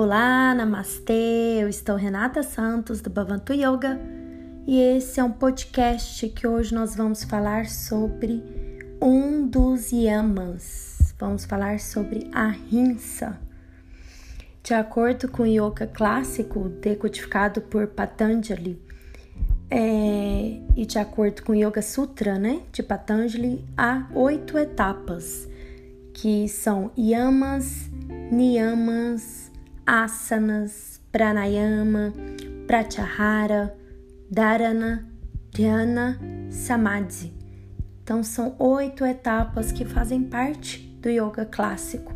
Olá, namastê! Eu estou Renata Santos do Bhavantu Yoga e esse é um podcast que hoje nós vamos falar sobre um dos yamas. Vamos falar sobre a rinsa. De acordo com o yoga clássico decodificado por Patanjali é, e de acordo com o Yoga Sutra né, de Patanjali, há oito etapas que são yamas, niyamas, asanas, pranayama, pratyahara, dharana, dhyana, samadhi. Então são oito etapas que fazem parte do yoga clássico.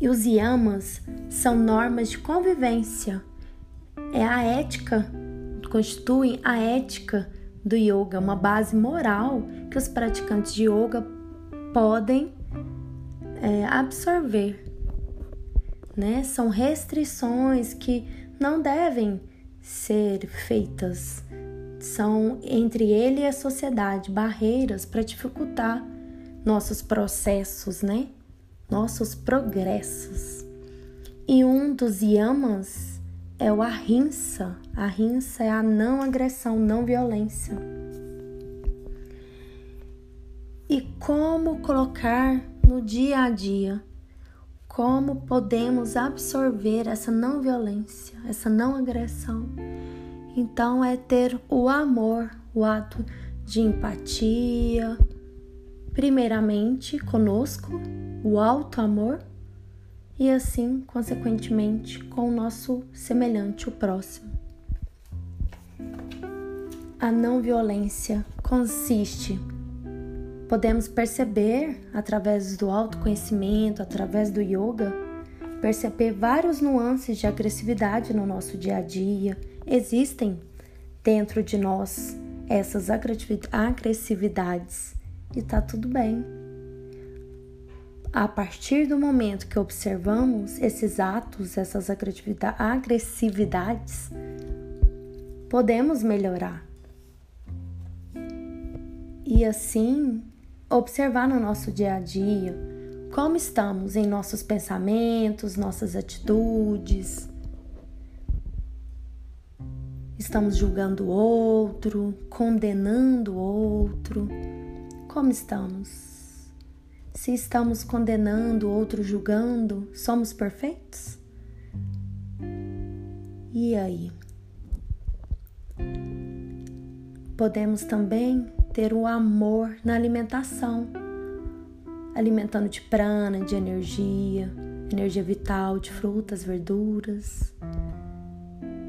E os yamas são normas de convivência. É a ética, constituem a ética do yoga, uma base moral que os praticantes de yoga podem é, absorver. Né? São restrições que não devem ser feitas. São entre ele e a sociedade barreiras para dificultar nossos processos, né? Nossos progressos. E um dos yamas é o ahimsa. Ahimsa é a não agressão, não violência. E como colocar no dia a dia como podemos absorver essa não violência, essa não agressão. Então é ter o amor, o ato de empatia, primeiramente conosco, o alto amor e assim, consequentemente, com o nosso semelhante, o próximo. A não violência consiste podemos perceber através do autoconhecimento, através do yoga, perceber vários nuances de agressividade no nosso dia a dia. Existem dentro de nós essas agressividades e tá tudo bem. A partir do momento que observamos esses atos, essas agressividades, podemos melhorar. E assim observar no nosso dia a dia como estamos em nossos pensamentos, nossas atitudes. Estamos julgando o outro, condenando o outro. Como estamos? Se estamos condenando o outro, julgando, somos perfeitos? E aí? Podemos também ter o amor na alimentação, alimentando de prana, de energia, energia vital, de frutas, verduras.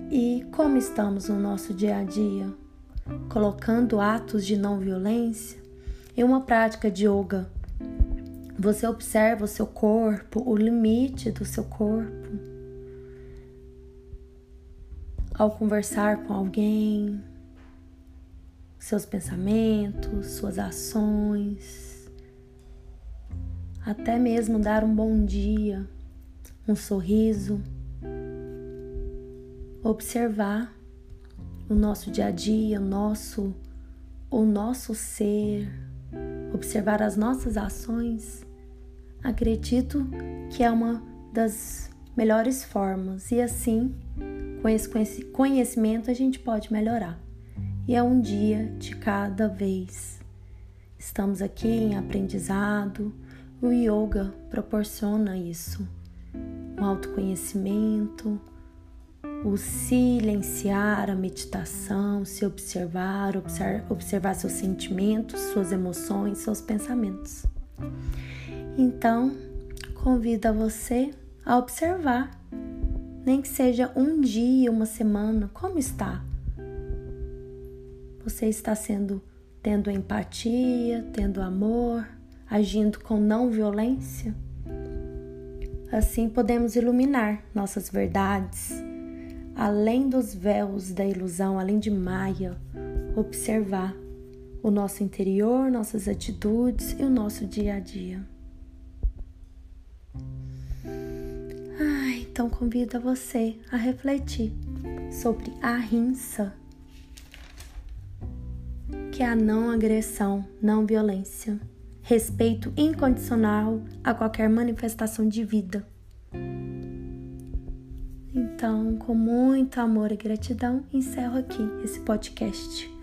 E como estamos no nosso dia a dia? Colocando atos de não violência em uma prática de yoga. Você observa o seu corpo, o limite do seu corpo. Ao conversar com alguém, seus pensamentos, suas ações, até mesmo dar um bom dia, um sorriso, observar o nosso dia a dia, o nosso o nosso ser, observar as nossas ações, acredito que é uma das melhores formas. E assim, com esse conhecimento, a gente pode melhorar e é um dia de cada vez. Estamos aqui em aprendizado, o yoga proporciona isso, o autoconhecimento, o silenciar a meditação, se observar, observar, seus sentimentos, suas emoções, seus pensamentos. Então, convido a você a observar, nem que seja um dia, uma semana, como está você está sendo tendo empatia, tendo amor, agindo com não violência? Assim podemos iluminar nossas verdades, além dos véus da ilusão, além de Maia, observar o nosso interior, nossas atitudes e o nosso dia a dia. Ah, então convido a você a refletir sobre a rinça que é a não agressão, não violência, respeito incondicional a qualquer manifestação de vida. Então, com muito amor e gratidão, encerro aqui esse podcast.